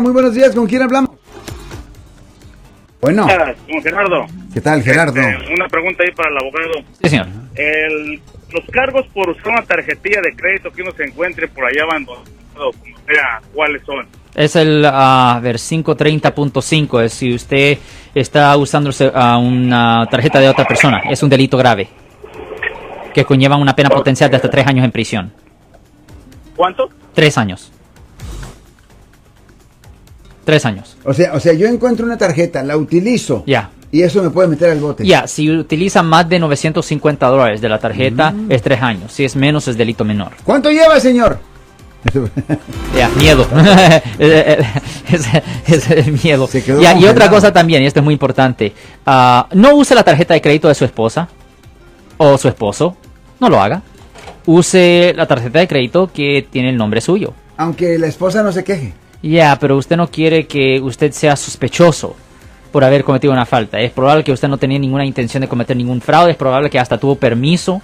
Muy buenos días, ¿con quién hablamos? Bueno, Con Gerardo. ¿qué tal, Gerardo? Eh, una pregunta ahí para el abogado. Sí, señor. El- los cargos por usar una tarjetilla de crédito que uno se encuentre por allá abandonado, como sea, ¿cuáles son? Es el, ah, a ver, 530.5. Es si usted está usando ah, una tarjeta de otra persona. Es un delito grave. Que conlleva una pena potencial de hasta tres años en prisión. ¿Cuánto? Tres años. Tres años. O sea, o sea, yo encuentro una tarjeta, la utilizo Ya. y eso me puede meter al bote. Ya, si utiliza más de 950 dólares de la tarjeta, es tres años. Si es menos, es delito menor. ¿Cuánto lleva, señor? Ya, miedo. es, es- es miedo. Y otra cosa también, y esto es muy importante. ah, no use la tarjeta de crédito de su esposa o su esposo. No lo haga. Use la tarjeta de crédito que tiene el nombre suyo. Aunque la esposa no se queje. Ya, pero usted no quiere que usted sea sospechoso por haber cometido una falta. Es probable que usted no tenía ninguna intención de cometer ningún fraude. Es probable que hasta tuvo permiso.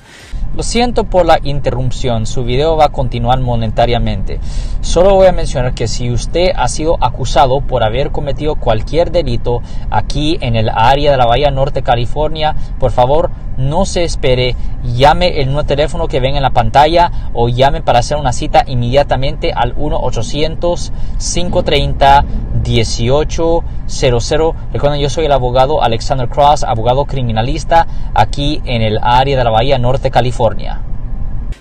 Lo siento por la interrupción. Su video va a continuar monetariamente. Solo voy a mencionar que si usted ha sido acusado por haber cometido cualquier delito aquí en el área de la Bahía Norte, California, por favor no se espere, llame el nuevo teléfono que ven en la pantalla o llame para hacer una cita inmediatamente al 1-800-530-1800. Recuerden, yo soy el abogado Alexander Cross, abogado criminalista aquí en el área de la Bahía Norte, California.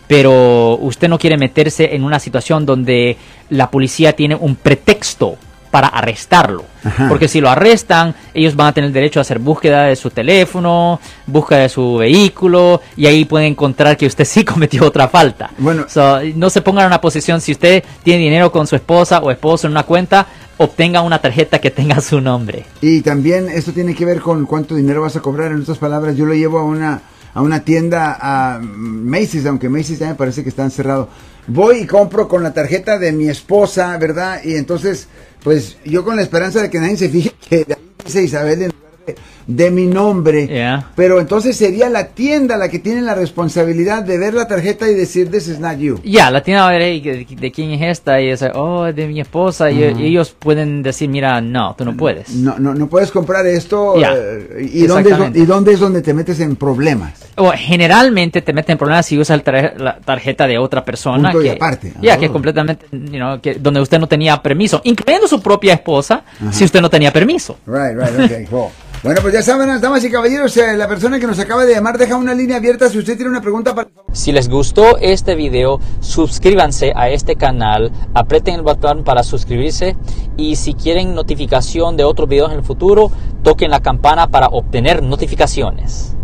Pero usted no quiere meterse en una situación donde la policía tiene un pretexto para arrestarlo. Ajá. Porque si lo arrestan, ellos van a tener derecho a hacer búsqueda de su teléfono, búsqueda de su vehículo, y ahí pueden encontrar que usted sí cometió otra falta. Bueno. So, no se pongan en una posición, si usted tiene dinero con su esposa o esposo en una cuenta, obtenga una tarjeta que tenga su nombre. Y también esto tiene que ver con cuánto dinero vas a cobrar. En otras palabras, yo lo llevo a una a una tienda a Macy's, aunque Macy's ya me parece que están cerrado. Voy y compro con la tarjeta de mi esposa, ¿verdad? Y entonces, pues yo con la esperanza de que nadie se fije que de ahí dice Isabel de, mi nombre. Yeah. Pero entonces sería la tienda la que tiene la responsabilidad de ver la tarjeta y decir, this is not you. Ya, la tienda va a ver "Hey, ¿de, de quién es esta? Y es, oh, es de mi esposa. Y, y ellos pueden decir, mira, no, tú no puedes. No, no, no puedes comprar esto. Ya, eh, y, dónde es. ¿Y dónde es donde te metes en problemas? O generalmente te meten en problemas si usas la tarjeta de otra persona. Punto y que, aparte. Ya, Ah. que completamente, you know, que, donde usted no tenía permiso, incluyendo su propia esposa, si usted no tenía permiso. Right, right, okay, cool. Bueno, pues ya saben, damas y caballeros, eh, la persona que nos acaba de llamar deja una línea abierta si usted tiene una pregunta para... Si les gustó este video, suscríbanse a este canal, aprieten el botón para suscribirse y si quieren notificación de otros videos en el futuro, toquen la campana para obtener notificaciones.